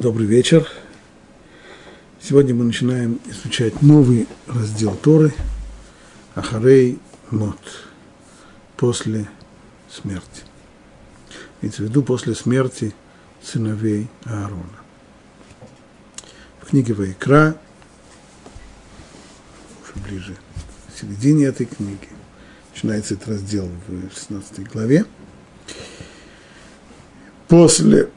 Добрый вечер. Сегодня мы начинаем изучать новый раздел Торы Ахарей Мот после смерти. Имеется в виду после смерти сыновей Аарона. В книге Вайкра, уже ближе к середине этой книги, начинается этот раздел в 16 главе. После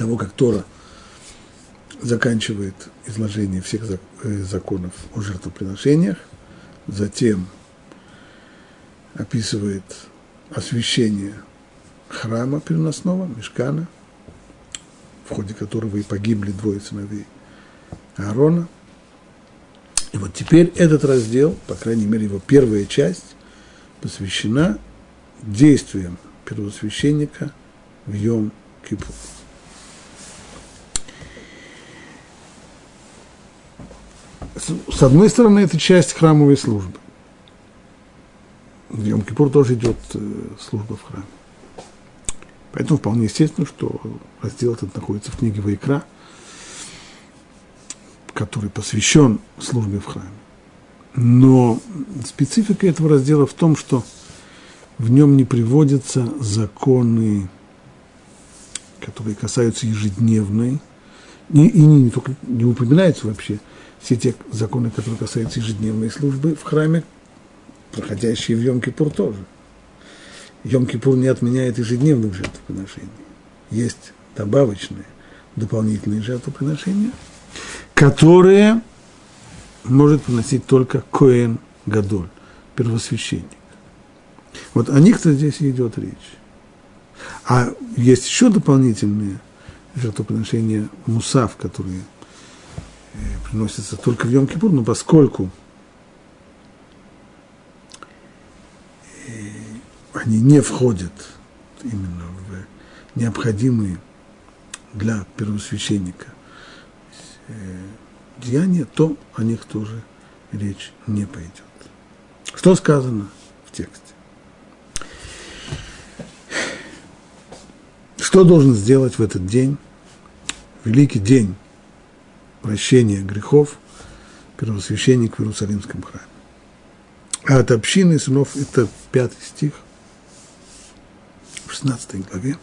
того, как Тора заканчивает изложение всех э, законов о жертвоприношениях, затем описывает освящение храма переносного, мешкана, в ходе которого и погибли двое сыновей Аарона. И вот теперь этот раздел, по крайней мере его первая часть, посвящена действиям первосвященника в Йом-Кипур. С одной стороны, это часть храмовой службы. В Йом-Кипур тоже идет э, служба в храме. Поэтому вполне естественно, что раздел этот находится в книге Вайкра, который посвящен службе в храме. Но специфика этого раздела в том, что в нем не приводятся законы, которые касаются ежедневной, и, и не, не только не упоминаются вообще все те законы, которые касаются ежедневной службы в храме, проходящие в Йом-Кипур тоже. Йом-Кипур не отменяет ежедневных жертвоприношений. Есть добавочные, дополнительные жертвоприношения, которые может приносить только Коэн Гадоль, первосвященник. Вот о них-то здесь идет речь. А есть еще дополнительные жертвоприношения мусав, которые приносится только в Йом-Кипур, но поскольку э, они не входят именно в необходимые для первосвященника э, деяния, то о них тоже речь не пойдет. Что сказано в тексте? Что должен сделать в этот день, великий день прощения грехов первосвященник в Иерусалимском храме. А от общины сынов, это пятый стих, в 16 главе,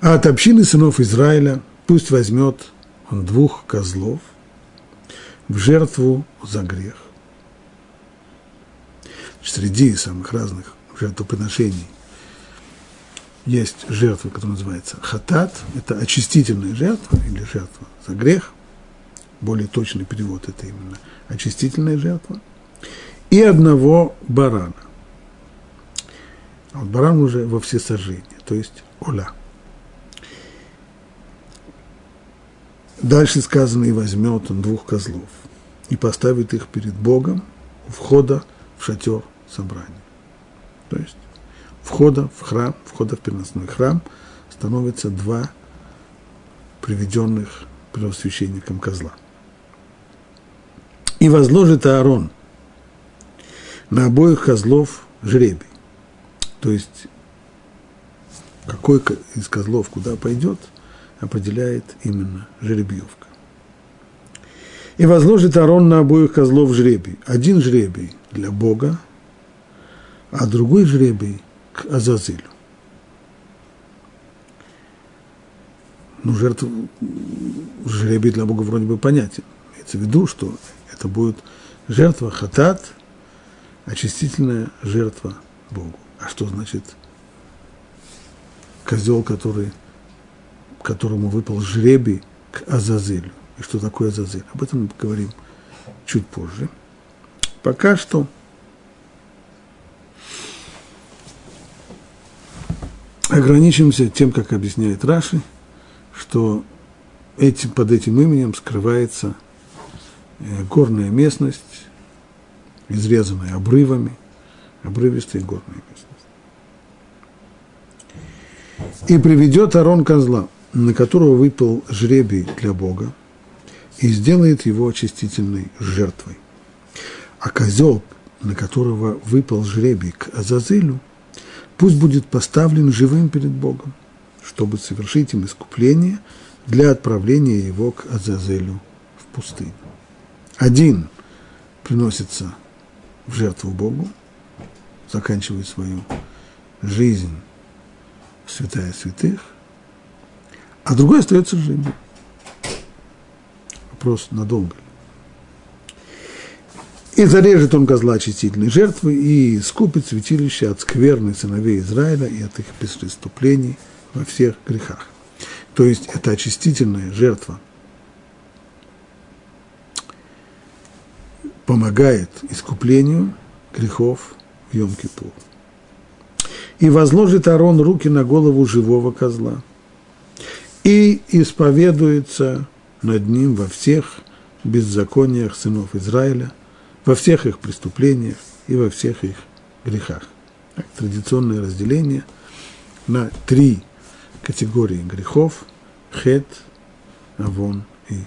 а от общины сынов Израиля пусть возьмет он двух козлов в жертву за грех. Среди самых разных жертвоприношений есть жертва, которая называется хатат, это очистительная жертва или жертва за грех – более точный перевод это именно очистительная жертва, и одного барана. А вот баран уже во всесожжение, то есть оля. Дальше сказано, и возьмет он двух козлов, и поставит их перед Богом у входа в шатер собрания. То есть входа в храм, входа в переносной храм становится два приведенных первосвященником козла и возложит Аарон на обоих козлов жребий. То есть, какой из козлов куда пойдет, определяет именно жеребьевка. И возложит Аарон на обоих козлов жребий. Один жребий для Бога, а другой жребий к Азазилю. Ну, жертва, жребий для Бога вроде бы понятен. Имеется в виду, что это будет жертва хатат, очистительная жертва Богу. А что значит козел, который, которому выпал жребий к Азазелю? И что такое Азазель? Об этом мы поговорим чуть позже. Пока что ограничимся тем, как объясняет Раши, что этим, под этим именем скрывается горная местность, изрезанная обрывами, обрывистая горная местность. И приведет Арон козла, на которого выпал жребий для Бога, и сделает его очистительной жертвой. А козел, на которого выпал жребий к Азазелю, пусть будет поставлен живым перед Богом, чтобы совершить им искупление для отправления его к Азазелю в пустыню. Один приносится в жертву Богу, заканчивает свою жизнь святая святых, а другой остается живым. Вопрос, надолго. И зарежет он козла очистительной жертвы и скупит святилище от скверны сыновей Израиля и от их преступлений во всех грехах. То есть это очистительная жертва помогает искуплению грехов в Йом-Кипур. И возложит Арон руки на голову живого козла и исповедуется над ним во всех беззакониях сынов Израиля – во всех их преступлениях и во всех их грехах. Так, традиционное разделение на три категории грехов – хет, авон и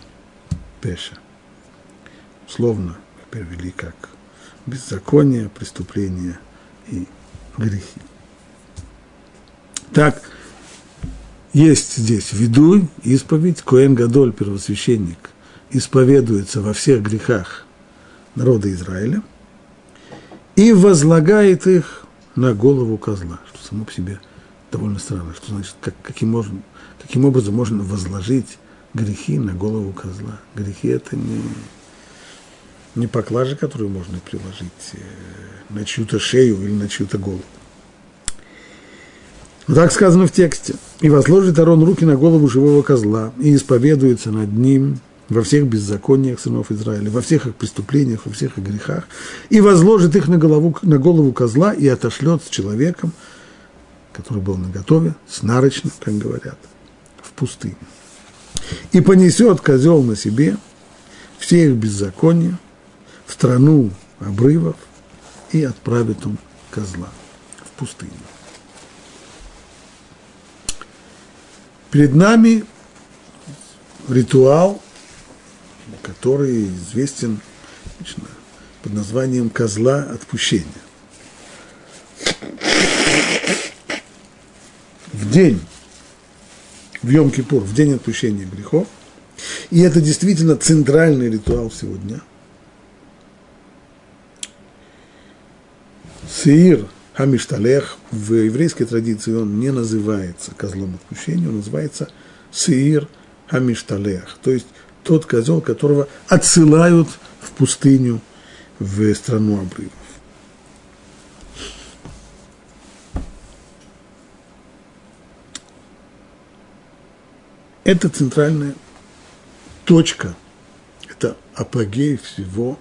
пеша. Условно перевели как беззаконие, преступления и грехи. Так, есть здесь ведуй, исповедь, Коэн Гадоль, первосвященник, исповедуется во всех грехах народа Израиля и возлагает их на голову козла, что само по себе довольно странно, что значит, как, каким, можно, каким образом можно возложить грехи на голову козла. Грехи это не, не поклажа, которую можно приложить э, на чью-то шею или на чью-то голову. Вот так сказано в тексте. «И возложит Арон руки на голову живого козла, и исповедуется над ним во всех беззакониях сынов Израиля, во всех их преступлениях, во всех их грехах, и возложит их на голову, на голову козла и отошлет с человеком, который был наготове, с нарочным, как говорят, в пустыню. И понесет козел на себе все их беззакония в страну обрывов, и отправит он козла в пустыню. Перед нами ритуал который известен под названием козла отпущения. В день, в Йом-Кипур, в день отпущения грехов, и это действительно центральный ритуал всего дня. Сеир Хамишталех в еврейской традиции он не называется козлом отпущения, он называется Сеир Хамишталех, то есть тот козел, которого отсылают в пустыню, в страну обрывов. Это центральная точка, это апогей всего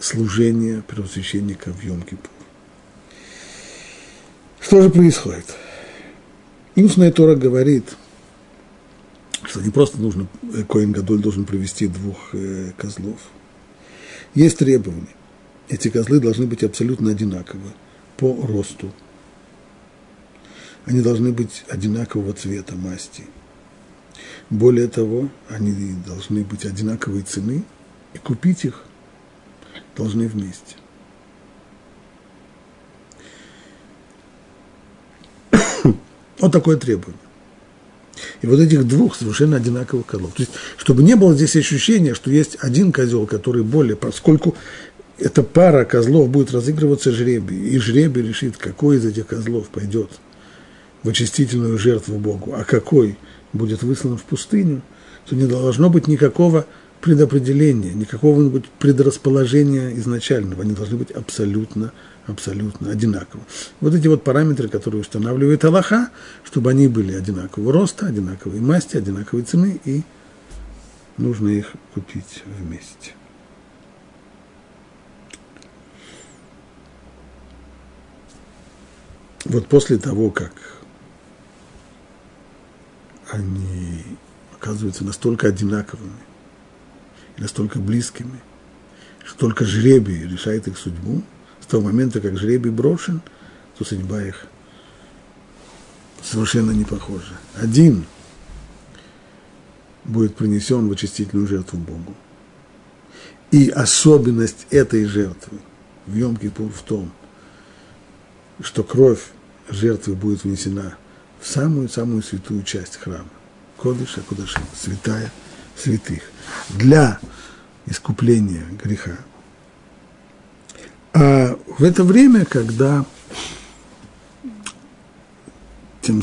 служения первосвященника в йом -Кипур. Что же происходит? Устная Тора говорит – что не просто нужно, э, Коин Гадоль должен провести двух э, козлов. Есть требования. Эти козлы должны быть абсолютно одинаковы по росту. Они должны быть одинакового цвета, масти. Более того, они должны быть одинаковой цены, и купить их должны вместе. Вот такое требование. И вот этих двух совершенно одинаковых козлов. То есть, чтобы не было здесь ощущения, что есть один козел, который более, поскольку эта пара козлов будет разыгрываться жребий, и жребий решит, какой из этих козлов пойдет в очистительную жертву Богу, а какой будет выслан в пустыню, то не должно быть никакого предопределения, никакого предрасположения изначального. Они должны быть абсолютно абсолютно одинаково. Вот эти вот параметры, которые устанавливает Аллаха, чтобы они были одинакового роста, одинаковой масти, одинаковой цены, и нужно их купить вместе. Вот после того, как они оказываются настолько одинаковыми, настолько близкими, что только жребий решает их судьбу – с того момента, как жребий брошен, то судьба их совершенно не похожа. Один будет принесен в очистительную жертву Богу. И особенность этой жертвы в Йом-Кипур в том, что кровь жертвы будет внесена в самую-самую святую часть храма. Кодыша, Кодыша, святая святых. Для искупления греха. А в это время, когда, тем,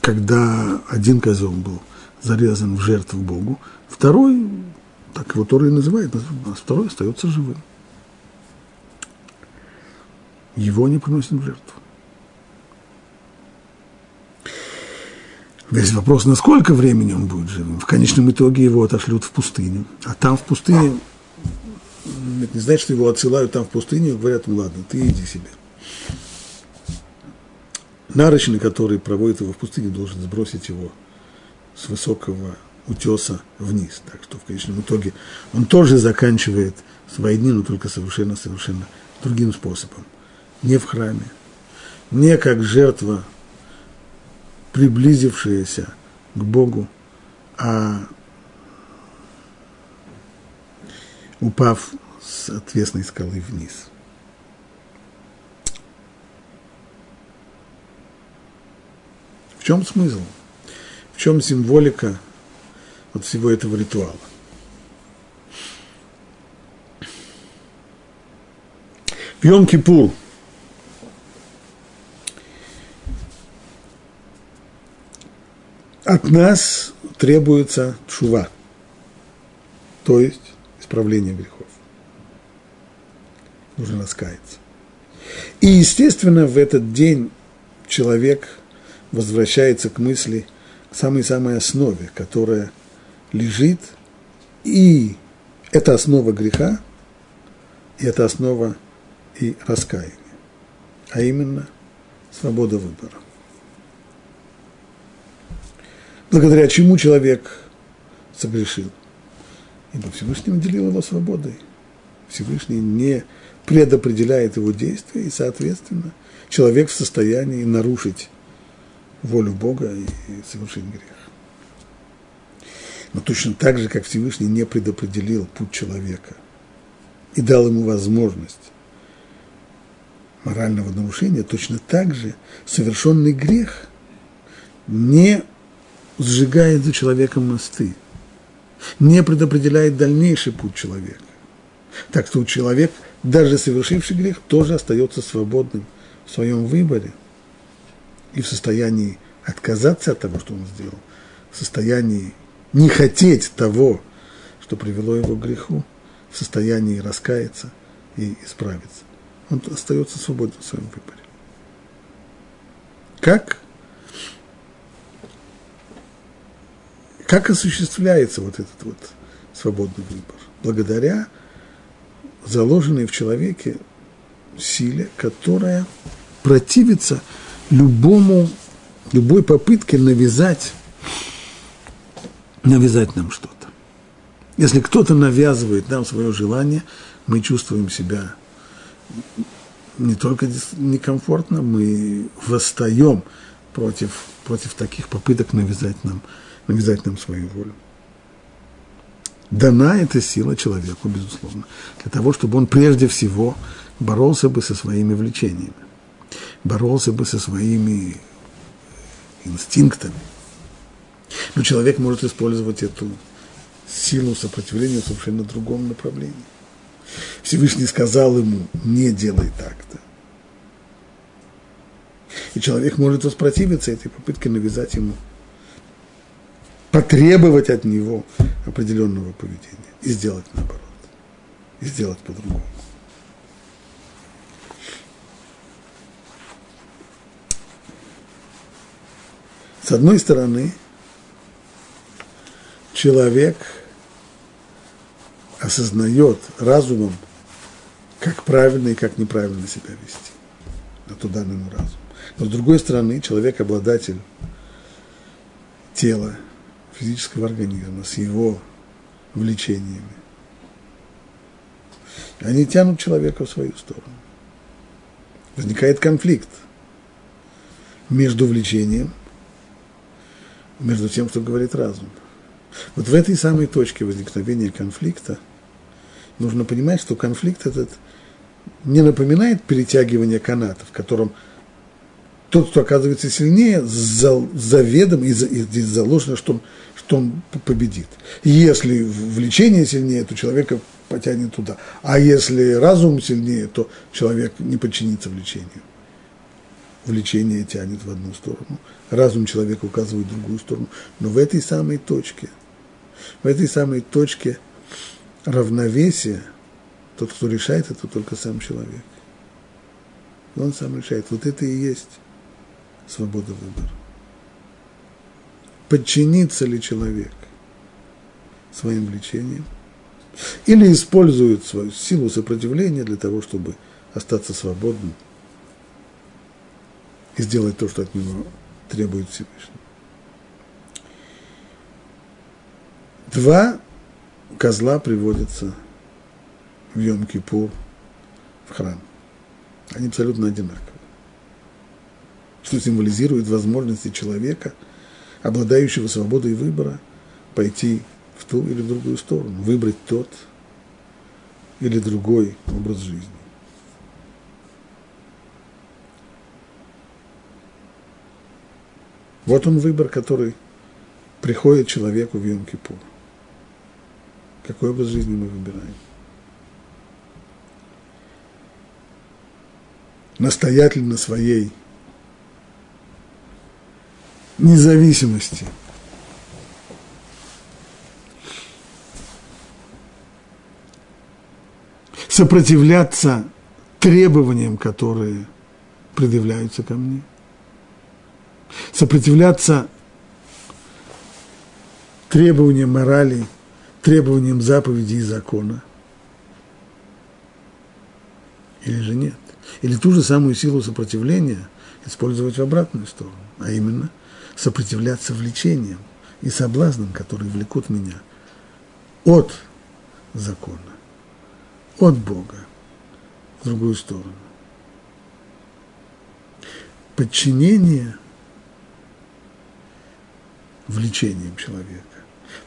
когда один козел был зарезан в жертву Богу, второй, так его Тора и называет, а второй остается живым. Его не приносят в жертву. Весь вопрос, на сколько времени он будет живым. В конечном итоге его отошлют в пустыню. А там в пустыне, это не значит, что его отсылают там в пустыню говорят, ну ладно, ты иди себе. Нарочный, который проводит его в пустыне, должен сбросить его с высокого утеса вниз. Так что в конечном итоге он тоже заканчивает свои дни, но только совершенно-совершенно другим способом. Не в храме, не как жертва приблизившиеся к Богу, а упав с отвесной скалы вниз. В чем смысл? В чем символика вот всего этого ритуала? В Йом-Кипур – от нас требуется шува, то есть исправление грехов. Нужно раскаяться. И, естественно, в этот день человек возвращается к мысли, к самой-самой основе, которая лежит, и это основа греха, и это основа и раскаяния, а именно свобода выбора благодаря чему человек согрешил. Ибо Всевышний уделил его свободой. Всевышний не предопределяет его действия, и, соответственно, человек в состоянии нарушить волю Бога и совершить грех. Но точно так же, как Всевышний не предопределил путь человека и дал ему возможность морального нарушения, точно так же совершенный грех не сжигает за человеком мосты, не предопределяет дальнейший путь человека. Так что человек, даже совершивший грех, тоже остается свободным в своем выборе и в состоянии отказаться от того, что он сделал, в состоянии не хотеть того, что привело его к греху, в состоянии раскаяться и исправиться. Он остается свободным в своем выборе. Как Как осуществляется вот этот вот свободный выбор? Благодаря заложенной в человеке силе, которая противится любому, любой попытке навязать, навязать нам что-то. Если кто-то навязывает нам свое желание, мы чувствуем себя не только некомфортно, мы восстаем против, против таких попыток навязать нам навязать нам свою волю. Дана эта сила человеку, безусловно, для того, чтобы он прежде всего боролся бы со своими влечениями, боролся бы со своими инстинктами. Но человек может использовать эту силу сопротивления в совершенно другом направлении. Всевышний сказал ему, не делай так-то. И человек может воспротивиться этой попытке навязать ему потребовать от него определенного поведения и сделать наоборот, и сделать по-другому. С одной стороны, человек осознает разумом, как правильно и как неправильно себя вести. Это данный ему разум. Но с другой стороны, человек обладатель тела, физического организма, с его влечениями. Они тянут человека в свою сторону. Возникает конфликт между влечением, между тем, что говорит разум. Вот в этой самой точке возникновения конфликта нужно понимать, что конфликт этот не напоминает перетягивание каната, в котором тот, кто оказывается сильнее, заведом и, и заложено, что он, что он победит. Если влечение сильнее, то человека потянет туда. А если разум сильнее, то человек не подчинится влечению. Влечение тянет в одну сторону, разум человека указывает в другую сторону. Но в этой самой точке, в этой самой точке равновесия, тот, кто решает, это только сам человек. Он сам решает. Вот это и есть свобода выбора. Подчинится ли человек своим влечениям или использует свою силу сопротивления для того, чтобы остаться свободным и сделать то, что от него требует Всевышний. Два козла приводятся в Йом-Кипур в храм. Они абсолютно одинаковые. Что символизирует возможности человека, обладающего свободой выбора, пойти в ту или другую сторону, выбрать тот или другой образ жизни. Вот он выбор, который приходит человеку в Йом-Кипур. Какой образ жизни мы выбираем? Настоятельно своей независимости – сопротивляться требованиям, которые предъявляются ко мне, сопротивляться требованиям морали, требованиям заповедей и закона. Или же нет. Или ту же самую силу сопротивления использовать в обратную сторону, а именно сопротивляться влечениям и соблазнам, которые влекут меня от закона от Бога в другую сторону. Подчинение влечением человека,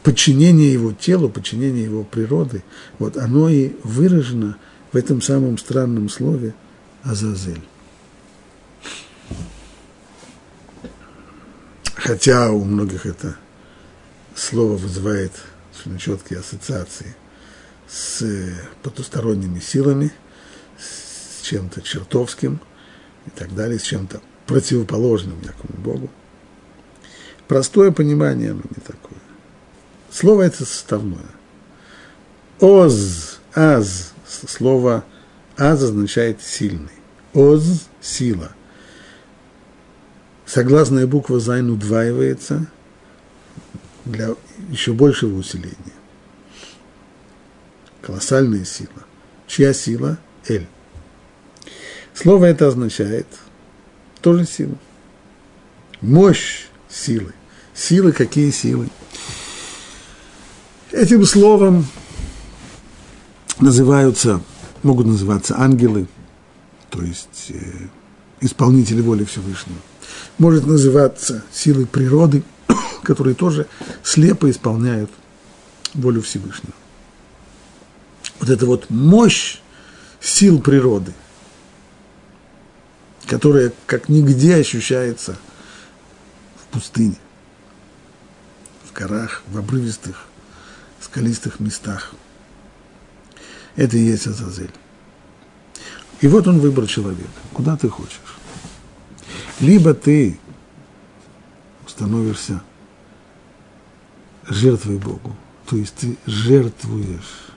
подчинение его телу, подчинение его природы, вот оно и выражено в этом самом странном слове Азазель. Хотя у многих это слово вызывает очень четкие ассоциации – с потусторонними силами, с чем-то чертовским и так далее, с чем-то противоположным якому Богу. Простое понимание оно не такое. Слово это составное. Оз, аз, слово аз означает сильный. Оз – сила. Согласная буква зайн удваивается для еще большего усиления колоссальная сила. Чья сила? Эль. Слово это означает тоже силу. Мощь силы. Силы какие силы? Этим словом называются, могут называться ангелы, то есть э, исполнители воли Всевышнего. Может называться силы природы, которые тоже слепо исполняют волю Всевышнего вот эта вот мощь сил природы, которая как нигде ощущается в пустыне, в горах, в обрывистых, скалистых местах. Это и есть Азазель. И вот он выбор человека. Куда ты хочешь? Либо ты становишься жертвой Богу, то есть ты жертвуешь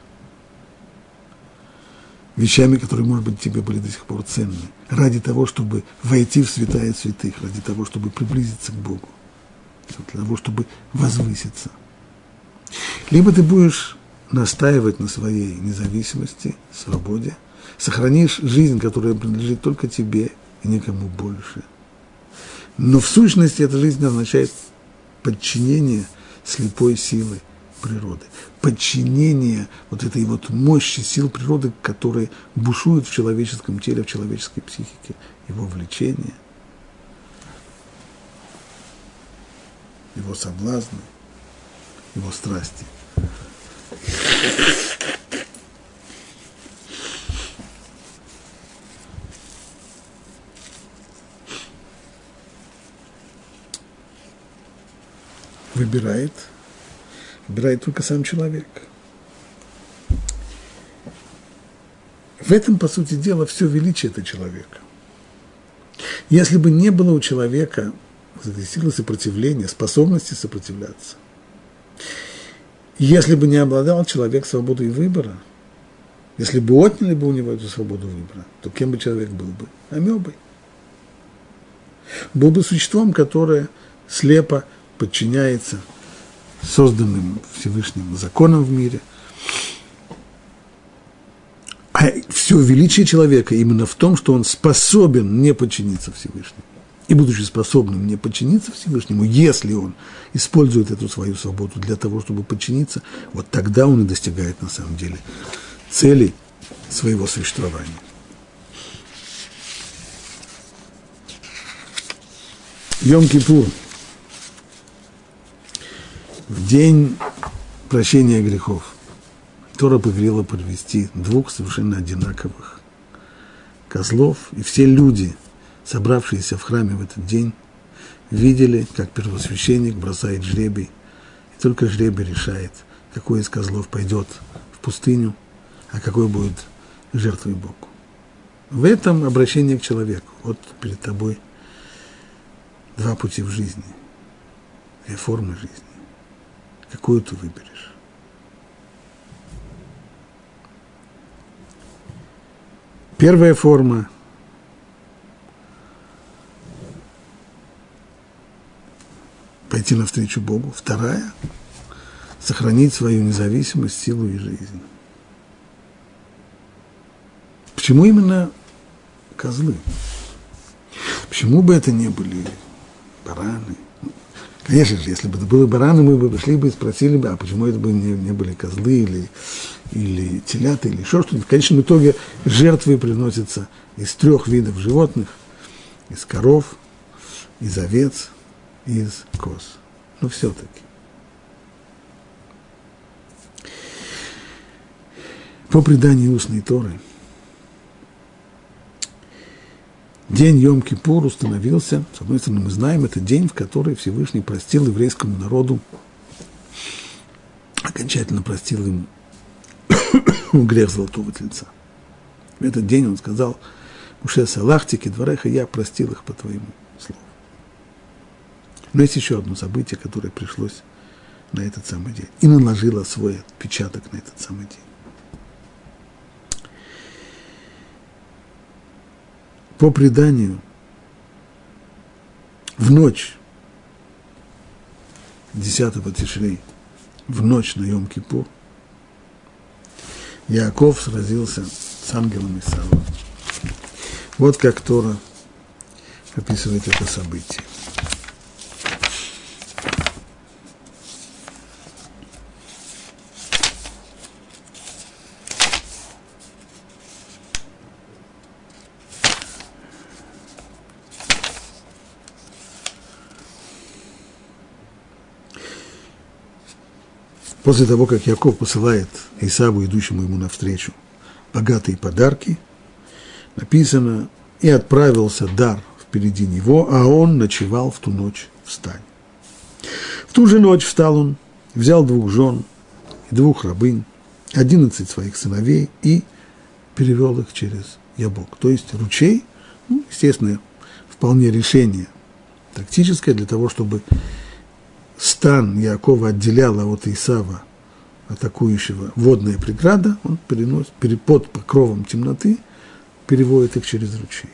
вещами, которые, может быть, тебе были до сих пор ценны, ради того, чтобы войти в святая святых, ради того, чтобы приблизиться к Богу, для того, чтобы возвыситься. Либо ты будешь настаивать на своей независимости, свободе, сохранишь жизнь, которая принадлежит только тебе и никому больше. Но в сущности эта жизнь означает подчинение слепой силы природы, подчинение вот этой вот мощи сил природы, которые бушуют в человеческом теле, в человеческой психике, его влечение, его соблазны, его страсти. Выбирает, выбирает только сам человек. В этом, по сути дела, все величие этого человека. Если бы не было у человека силы сопротивления, способности сопротивляться, если бы не обладал человек свободой выбора, если бы отняли бы у него эту свободу выбора, то кем бы человек был бы? Амебой. Был бы существом, которое слепо подчиняется созданным Всевышним законам в мире. А все величие человека именно в том, что он способен не подчиниться Всевышнему. И будучи способным не подчиниться Всевышнему, если он использует эту свою свободу для того, чтобы подчиниться, вот тогда он и достигает на самом деле цели своего существования. Йом-Кипур. В день прощения грехов Тора повелела провести двух совершенно одинаковых козлов, и все люди, собравшиеся в храме в этот день, видели, как первосвященник бросает жребий, и только жребий решает, какой из козлов пойдет в пустыню, а какой будет жертвой Богу. В этом обращение к человеку. Вот перед тобой – два пути в жизни, две формы жизни. Какую ты выберешь? Первая форма – пойти навстречу Богу. Вторая – сохранить свою независимость, силу и жизнь. Почему именно козлы? Почему бы это не были бараны. Конечно же, если бы это были бараны, мы бы пришли бы и спросили бы, а почему это бы не, не были козлы или, или телята или еще что-нибудь. В конечном итоге жертвы приносятся из трех видов животных, из коров, из овец, из коз. Но все-таки. По преданию устной Торы – День Йом-Кипур установился, с одной стороны, мы знаем, это день, в который Всевышний простил еврейскому народу, окончательно простил им грех золотого тельца. В этот день он сказал, Муше Салахтики, двореха, я простил их по твоему слову. Но есть еще одно событие, которое пришлось на этот самый день и наложило свой отпечаток на этот самый день. По преданию, в ночь 10 Тишрей, в ночь на Йом-Кипур, Яков сразился с ангелом Исава. Вот как Тора описывает это событие. После того, как Яков посылает Исаву, идущему ему навстречу, богатые подарки, написано, и отправился дар впереди него, а он ночевал в ту ночь в стане. В ту же ночь встал он, взял двух жен и двух рабынь, одиннадцать своих сыновей и перевел их через Ябок. То есть ручей, ну, естественно, вполне решение тактическое для того, чтобы стан Якова отделяла от Исава, атакующего, водная преграда, он переносит, под покровом темноты переводит их через ручей.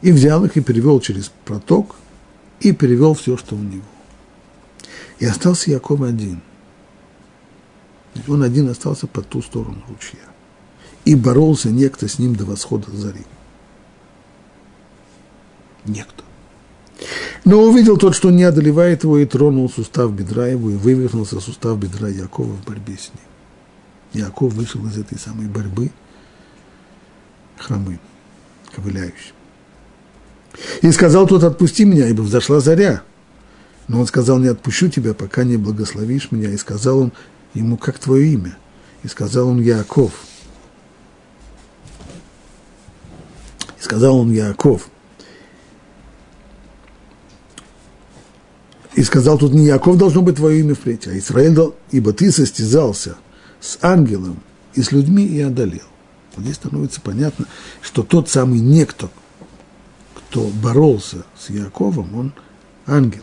И взял их и перевел через проток, и перевел все, что у него. И остался Яков один. Он один остался по ту сторону ручья. И боролся некто с ним до восхода зари. Некто. Но увидел тот, что не одолевает его, и тронул сустав бедра его, и вывернулся сустав бедра Якова в борьбе с ним. Яков вышел из этой самой борьбы хромым, ковыляющим. И сказал тот, отпусти меня, ибо взошла заря. Но он сказал, не отпущу тебя, пока не благословишь меня. И сказал он ему, как твое имя? И сказал он, Яков. И сказал он, Яков. И сказал тут не Яков должно быть твое имя впредь, а Израиль, ибо ты состязался с ангелом и с людьми и одолел. Вот здесь становится понятно, что тот самый некто, кто боролся с Яковом, он ангел.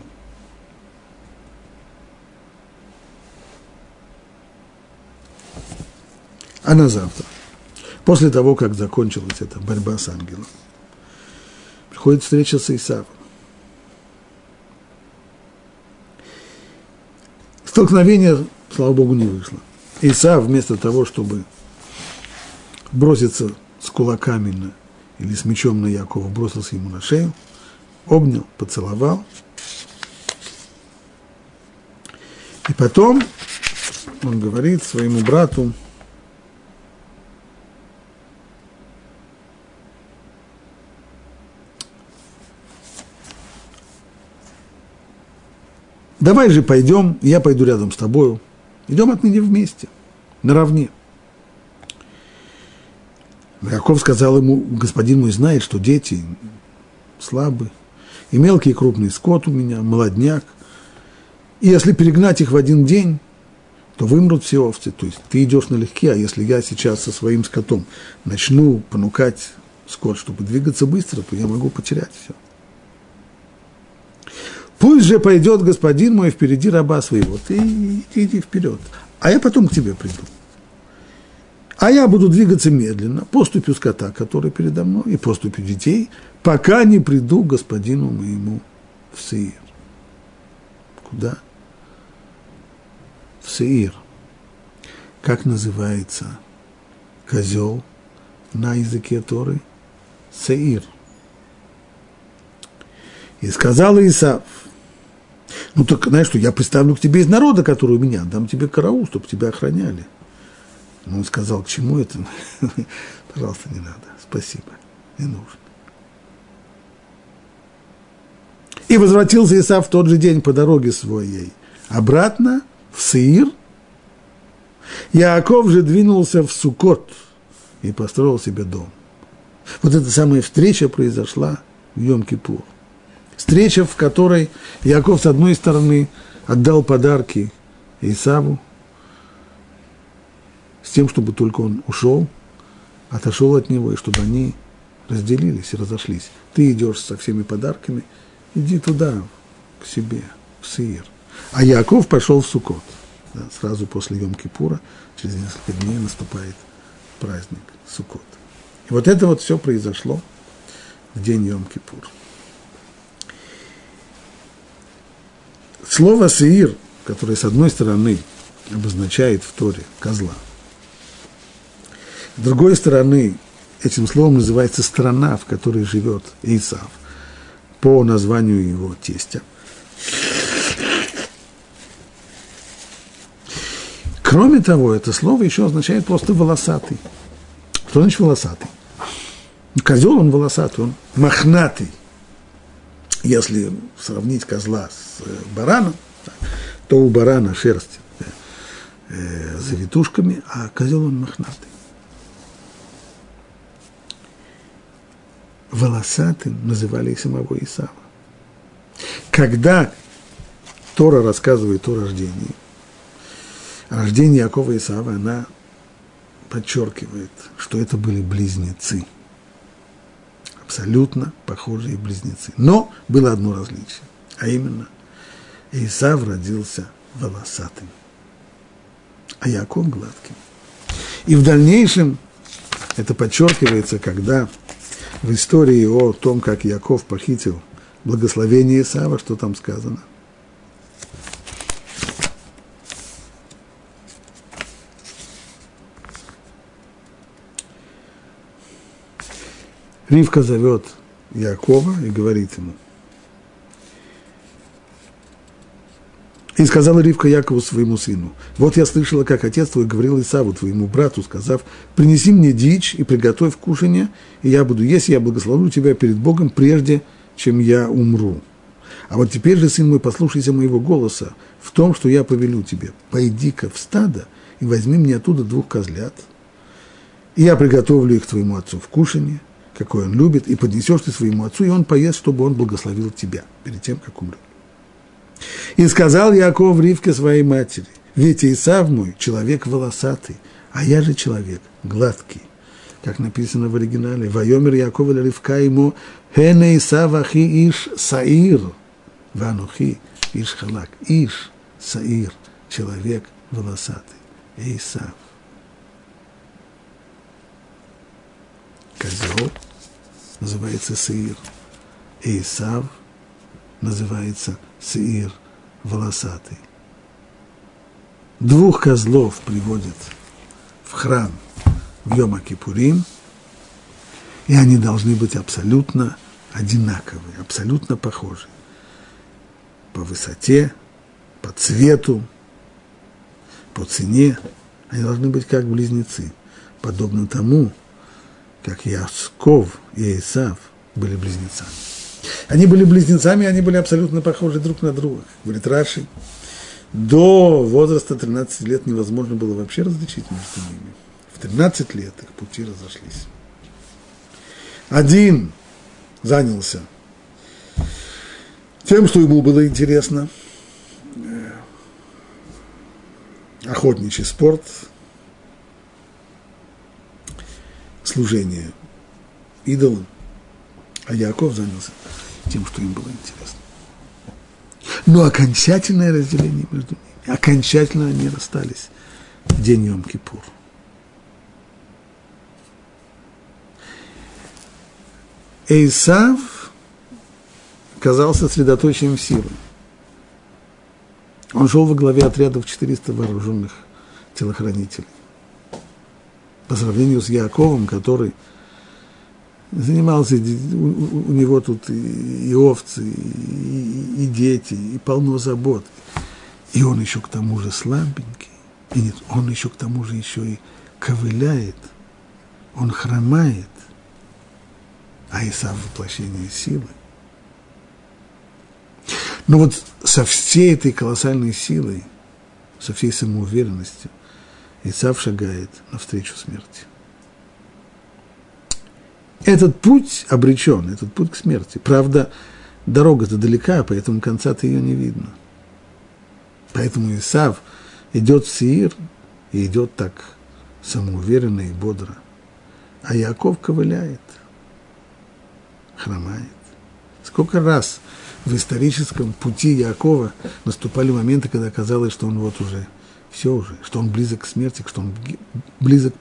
А на завтра, после того, как закончилась эта борьба с ангелом, приходит встреча с Исавом. Столкновение, слава Богу, не вышло. Исав вместо того, чтобы броситься с кулаками на, или с мечом на Якова, бросился ему на шею, обнял, поцеловал. И потом он говорит своему брату, давай же пойдем, я пойду рядом с тобою. Идем отныне вместе, наравне. Яков сказал ему, господин мой знает, что дети слабы, и мелкий и крупный скот у меня, молодняк. И если перегнать их в один день, то вымрут все овцы. То есть ты идешь налегке, а если я сейчас со своим скотом начну понукать скот, чтобы двигаться быстро, то я могу потерять все. Пусть же пойдет господин мой впереди раба своего. Ты иди вперед. А я потом к тебе приду. А я буду двигаться медленно, поступью скота, который передо мной, и поступью детей, пока не приду к господину моему в Сеир. Куда? В Сеир. Как называется козел на языке Торы? Сеир. И сказал Исав, ну так, знаешь что, я представлю к тебе из народа, который у меня, дам тебе караул, чтобы тебя охраняли. Но он сказал, к чему это? Пожалуйста, не надо, спасибо, не нужно. И возвратился Исав в тот же день по дороге своей обратно в Сеир. Яаков же двинулся в Сукот и построил себе дом. Вот эта самая встреча произошла в Йом-Кипур. Встреча, в которой Яков, с одной стороны, отдал подарки Исаву, с тем, чтобы только он ушел, отошел от него, и чтобы они разделились и разошлись. Ты идешь со всеми подарками, иди туда, к себе, в Сиир. А Яков пошел в Сукот. Да, сразу после Йом-Кипура, через несколько дней наступает праздник Сукот. И вот это вот все произошло в день Йом-Кипура. Слово «сеир», которое, с одной стороны, обозначает в Торе козла, с другой стороны, этим словом называется страна, в которой живет Исав, по названию его тестя. Кроме того, это слово еще означает просто волосатый. Что значит волосатый? Козел он волосатый, он мохнатый – если сравнить козла с э, бараном, то у барана шерсть э, завитушками, а козел он мохнатый. Волосатым называли и самого Исава. Когда Тора рассказывает о рождении, о рождении Якова и Исава, она подчеркивает, что это были близнецы – абсолютно похожие близнецы. Но было одно различие, а именно Исав родился волосатым, а Яков гладким. И в дальнейшем это подчеркивается, когда в истории о том, как Яков похитил благословение Исава, что там сказано – Ривка зовет Якова и говорит ему. И сказала Ривка Якову своему сыну, вот я слышала, как отец твой говорил Исаву, твоему брату, сказав, принеси мне дичь и приготовь кушанье, и я буду есть, и я благословлю тебя перед Богом, прежде чем я умру. А вот теперь же, сын мой, послушайся моего голоса в том, что я повелю тебе. Пойди-ка в стадо и возьми мне оттуда двух козлят, и я приготовлю их твоему отцу в кушанье, какой он любит, и поднесешь ты своему отцу, и он поест, чтобы он благословил тебя перед тем, как умрет. И сказал Яков Ривке своей матери, ведь Исав мой человек волосатый, а я же человек гладкий. Как написано в оригинале, «Вайомер Яков Ривка ему, хене Исав ахи иш саир, ванухи иш халак». Иш, саир, человек волосатый, Исав. Козел называется Саир. Исав называется Саир волосатый. Двух козлов приводят в храм в Йома Кипурим, и они должны быть абсолютно одинаковые, абсолютно похожи. По высоте, по цвету, по цене. Они должны быть как близнецы, подобно тому, как Ясков и Исав были близнецами. Они были близнецами, они были абсолютно похожи друг на друга. Говорит Раши, до возраста 13 лет невозможно было вообще различить между ними. В 13 лет их пути разошлись. Один занялся тем, что ему было интересно, охотничий спорт, служение идолам, а Яков занялся тем, что им было интересно. Но окончательное разделение между ними, окончательно они расстались в день Йом-Кипур. Эйсав казался средоточием силы. Он шел во главе отрядов 400 вооруженных телохранителей. По сравнению с Яковом, который занимался, у, него тут и, и овцы, и, и дети, и полно забот. И он еще к тому же слабенький. И нет, он еще к тому же еще и ковыляет, он хромает, а Исав воплощение силы. Но вот со всей этой колоссальной силой, со всей самоуверенностью, Исав шагает навстречу смерти. Этот путь обречен, этот путь к смерти. Правда, дорога-то далека, поэтому конца-то ее не видно. Поэтому Исав идет в Сиир и идет так самоуверенно и бодро. А Яков ковыляет, хромает. Сколько раз в историческом пути Якова наступали моменты, когда казалось, что он вот уже, все уже, что он близок к смерти, что он близок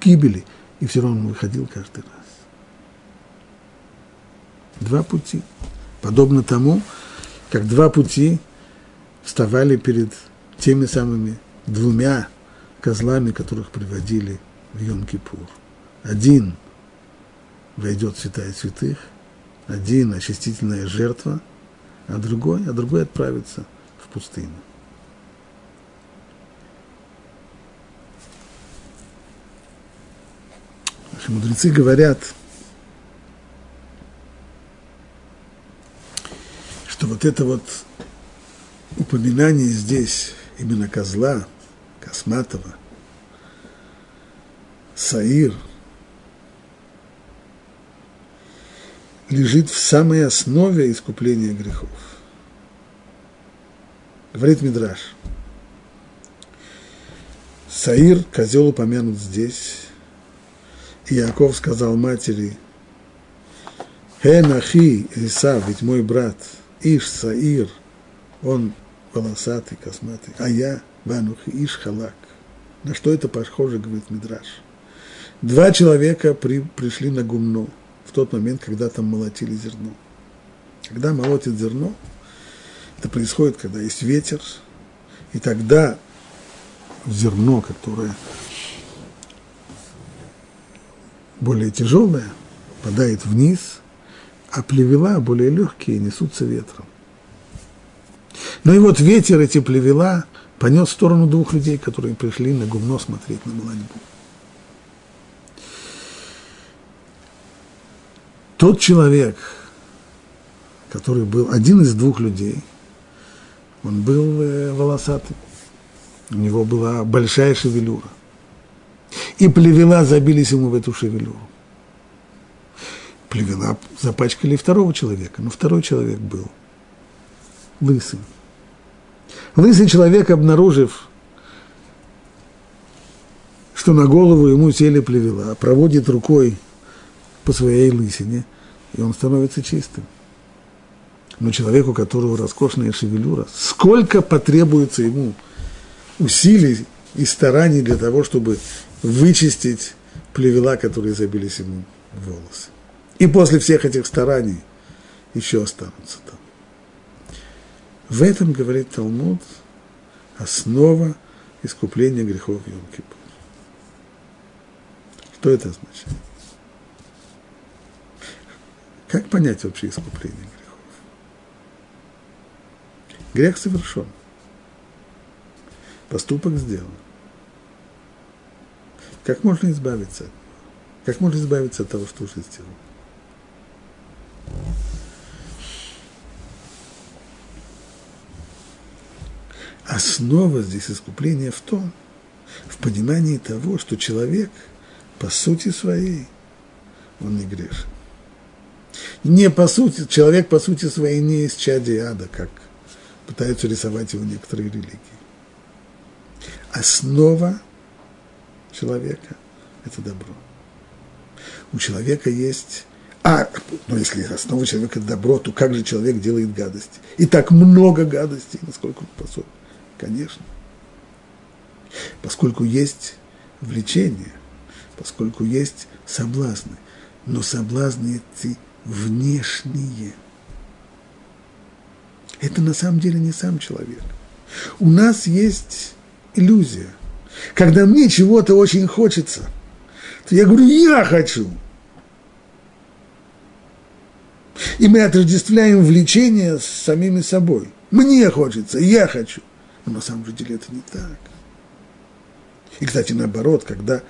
к гибели, и все равно он выходил каждый раз. Два пути. Подобно тому, как два пути вставали перед теми самыми двумя козлами, которых приводили в Йом-Кипур. Один войдет в святая святых, один очистительная жертва, а другой, а другой отправится в пустыню. Наши мудрецы говорят – что вот это вот упоминание здесь именно козла, косматого, Саир, лежит в самой основе искупления грехов. Говорит Мидраш. Саир, козел упомянут здесь. И Яков сказал матери, Хен ахи Исав, ведь мой брат – Иш Саир, он волосатый, косматый, а я Ванухи Иш Халак. На что это похоже, говорит Мидраш. Два человека при, пришли на гумно в тот момент, когда там молотили зерно. Когда молотят зерно, это происходит, когда есть ветер, и тогда зерно, которое более тяжелое, падает вниз – а плевела более легкие несутся ветром. Ну и вот ветер эти плевела понес в сторону двух людей, которые пришли на гумно смотреть на молодьбу. Тот человек, который был один из двух людей, он был э, волосатый, у него была большая шевелюра. И плевела забились ему в эту шевелюру плевела запачкали второго человека, но второй человек был лысым. Лысый человек, обнаружив, что на голову ему сели плевела, проводит рукой по своей лысине, и он становится чистым. Но человеку, у которого роскошная шевелюра, сколько потребуется ему усилий и стараний для того, чтобы вычистить плевела, которые забились ему в волосы. И после всех этих стараний еще останутся там. В этом, говорит Талмуд, основа искупления грехов Йом-Кипур. Что это означает? Как понять вообще искупление грехов? Грех совершен. Поступок сделан. Как можно избавиться? Как можно избавиться от того, что уже сделал? Основа здесь искупления в том, в понимании того, что человек по сути своей, он не грешен. Не по сути, человек по сути своей не из чади ада, как пытаются рисовать его некоторые религии. Основа человека – это добро. У человека есть а, ну если основа человека – это добро, то как же человек делает гадости? И так много гадостей, насколько он способен. Конечно. Поскольку есть влечение, поскольку есть соблазны, но соблазны эти внешние. Это на самом деле не сам человек. У нас есть иллюзия. Когда мне чего-то очень хочется, то я говорю, я хочу. И мы отождествляем влечение с самими собой. Мне хочется, я хочу. Но на самом деле это не так. И, кстати, наоборот, когда,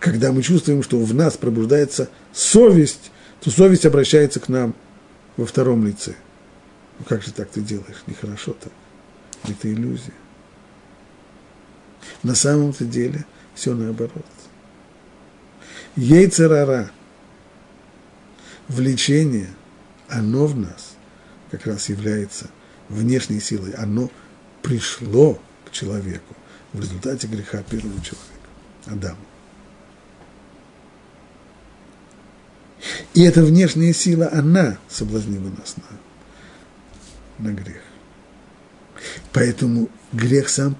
когда мы чувствуем, что в нас пробуждается совесть, то совесть обращается к нам во втором лице. Ну как же так ты делаешь? Нехорошо так. Это иллюзия. На самом-то деле все наоборот. Ейцерара, влечение, оно в нас как раз является внешней силой. Оно пришло к человеку в результате греха первого человека, Адама. И эта внешняя сила, она соблазнила нас на, на грех. Поэтому грех сам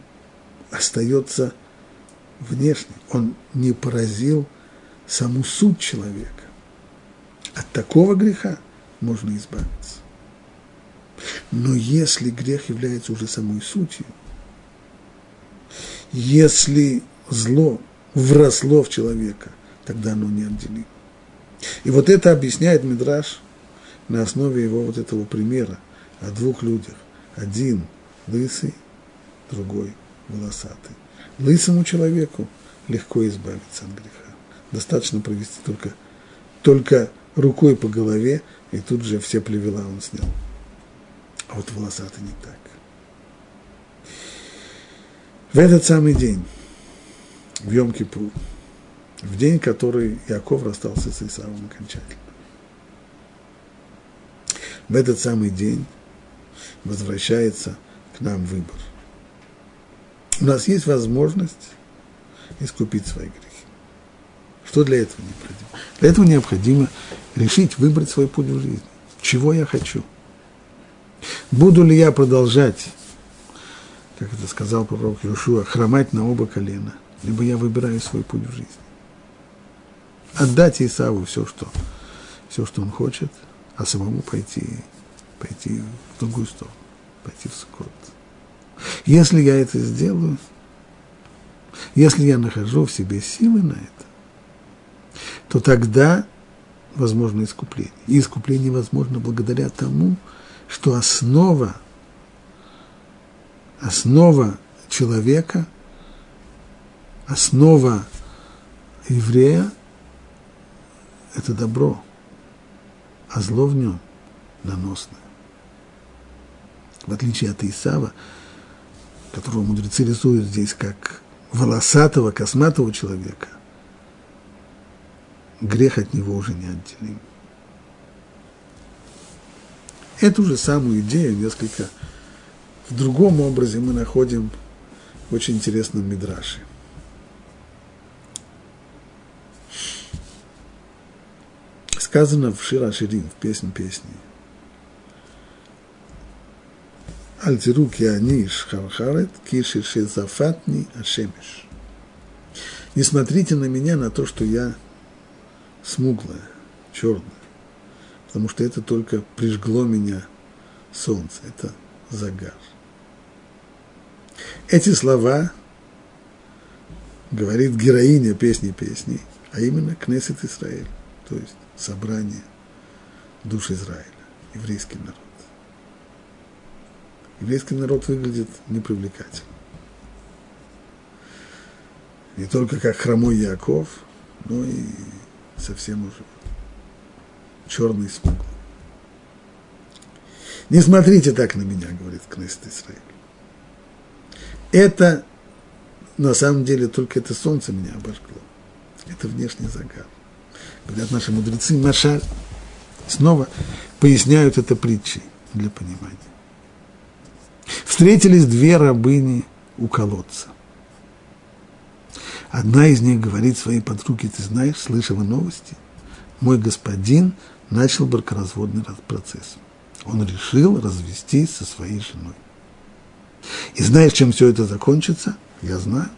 остается внешним. Он не поразил саму суть человека. От такого греха можно избавиться. Но если грех является уже самой сутью, если зло вросло в человека, тогда оно неотделимо. И вот это объясняет Мидраш на основе его вот этого примера о двух людях. Один лысый, другой волосатый. Лысому человеку легко избавиться от греха. Достаточно провести только, только рукой по голове, и тут же все плевела он снял. А вот волосатый не так. В этот самый день, в Йом-Кипур, в день, который Яков расстался с Исавом окончательно. В этот самый день возвращается к нам выбор. У нас есть возможность искупить свои грехи. Что для этого необходимо? Для этого необходимо решить выбрать свой путь в жизни. Чего я хочу? Буду ли я продолжать, как это сказал пророк Иешуа, хромать на оба колена, либо я выбираю свой путь в жизни отдать Исаву все, что, все, что он хочет, а самому пойти, пойти в другую сторону, пойти в Сукот. Если я это сделаю, если я нахожу в себе силы на это, то тогда возможно искупление. И искупление возможно благодаря тому, что основа, основа человека, основа еврея это добро, а зло в нем наносное. В отличие от Исава, которого мудрецы рисуют здесь как волосатого, косматого человека, грех от него уже не отделим. Эту же самую идею несколько В другом образе мы находим в очень интересном мидраше. Сказано в Шира Ширин, в песне песни. Альтиру киани шхархарет киши шизафатни ашемиш. Не смотрите на меня, на то, что я смуглая, черная, потому что это только прижгло меня солнце, это загар. Эти слова говорит героиня песни песни, а именно Кнессет Израиль, то есть собрание душ Израиля, еврейский народ. Еврейский народ выглядит непривлекательно. Не только как хромой Яков, но и совсем уже черный смуглый. Не смотрите так на меня, говорит Кнессет Израиль. Это на самом деле только это солнце меня обожгло. Это внешний загар. Говорят наши мудрецы, Машаль снова поясняют это притчей для понимания. Встретились две рабыни у колодца. Одна из них говорит своей подруге, ты знаешь, слышала новости? Мой господин начал бракоразводный процесс. Он решил развестись со своей женой. И знаешь, чем все это закончится? Я знаю.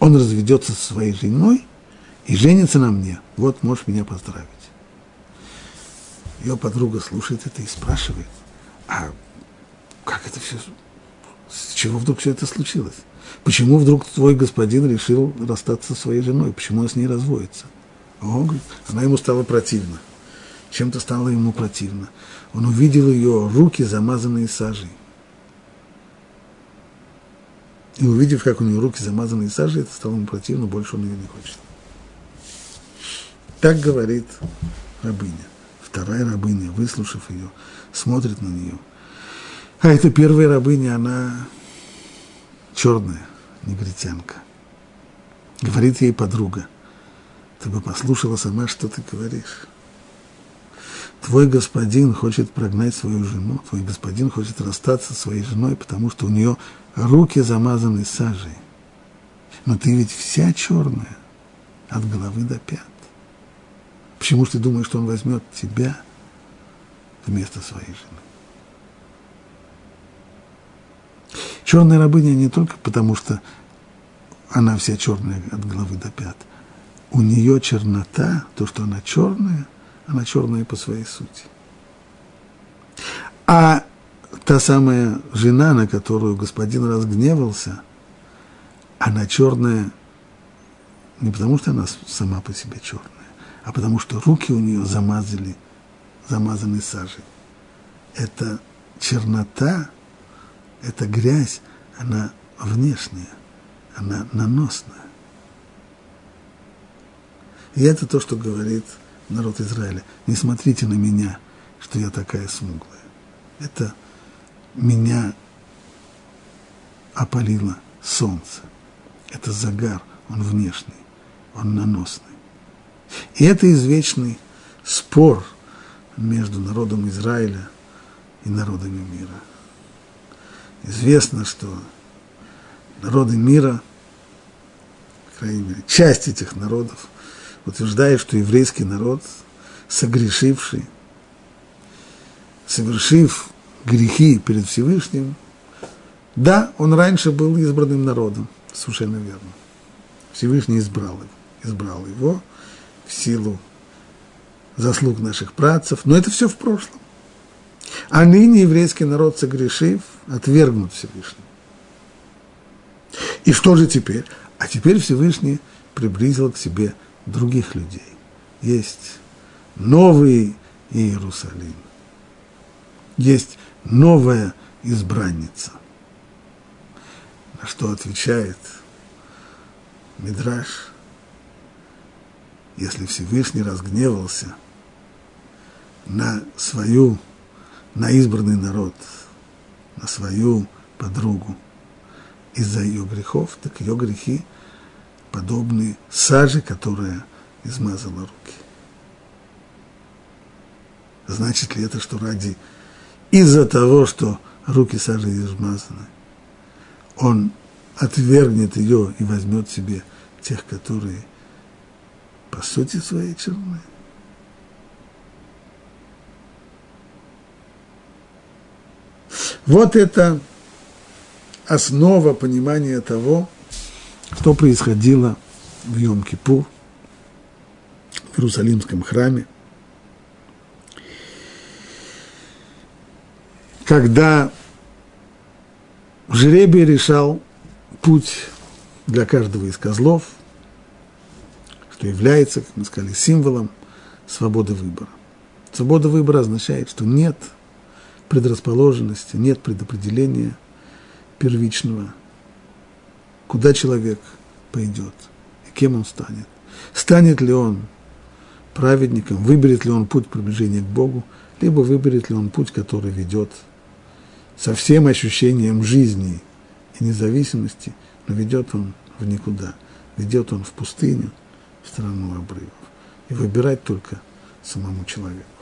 Он разведется со своей женой и женится на мне. Вот можешь меня поздравить. Ее подруга слушает это и спрашивает, а как это все, с чего вдруг все это случилось? Почему вдруг твой господин решил расстаться со своей женой? Почему он с ней разводится? О, говорит, она ему стала противна. Чем-то стало ему противно. Он увидел ее руки, замазанные сажей. И увидев, как у нее руки замазаны сажей, это стало ему противно, больше он ее не хочет. Так говорит рабыня. Вторая рабыня, выслушав ее, смотрит на нее. А эта первая рабыня, она черная, негритянка. Говорит ей подруга, ты бы послушала сама, что ты говоришь. Твой господин хочет прогнать свою жену, твой господин хочет расстаться со своей женой, потому что у нее руки замазаны сажей. Но ты ведь вся черная, от головы до пят. Почему же ты думаешь, что он возьмет тебя вместо своей жены? Черная рабыня не только потому, что она вся черная от головы до пят. У нее чернота, то, что она черная, она черная по своей сути. А та самая жена, на которую господин разгневался, она черная не потому, что она сама по себе черная, а потому что руки у нее замазали, замазаны сажей. Это чернота, эта грязь, она внешняя, она наносная. И это то, что говорит народ Израиля. Не смотрите на меня, что я такая смуглая. Это меня опалило солнце. Это загар, он внешний, он наносный. И это извечный спор между народом Израиля и народами мира. Известно, что народы мира, по крайней мере, часть этих народов, утверждает, что еврейский народ, согрешивший, совершив грехи перед Всевышним, да, он раньше был избранным народом, совершенно верно. Всевышний избрал его, избрал его в силу заслуг наших працев, но это все в прошлом. А ныне еврейский народ, согрешив, отвергнут Всевышний. И что же теперь? А теперь Всевышний приблизил к себе других людей. Есть новый Иерусалим. Есть новая избранница. На что отвечает Мидраш, если Всевышний разгневался на свою, на избранный народ, на свою подругу из-за ее грехов, так ее грехи подобны саже, которая измазала руки. Значит ли это, что ради из-за того, что руки сажей измазаны. Он отвергнет ее и возьмет себе тех, которые по сути своей черны. Вот это основа понимания того, что происходило в Йом-Кипур, в Иерусалимском храме, когда жребий решал путь для каждого из козлов, что является, как мы сказали, символом свободы выбора. Свобода выбора означает, что нет предрасположенности, нет предопределения первичного, куда человек пойдет и кем он станет. Станет ли он праведником, выберет ли он путь приближения к Богу, либо выберет ли он путь, который ведет со всем ощущением жизни и независимости, но ведет он в никуда, ведет он в пустыню, в страну обрывов. И выбирать только самому человеку.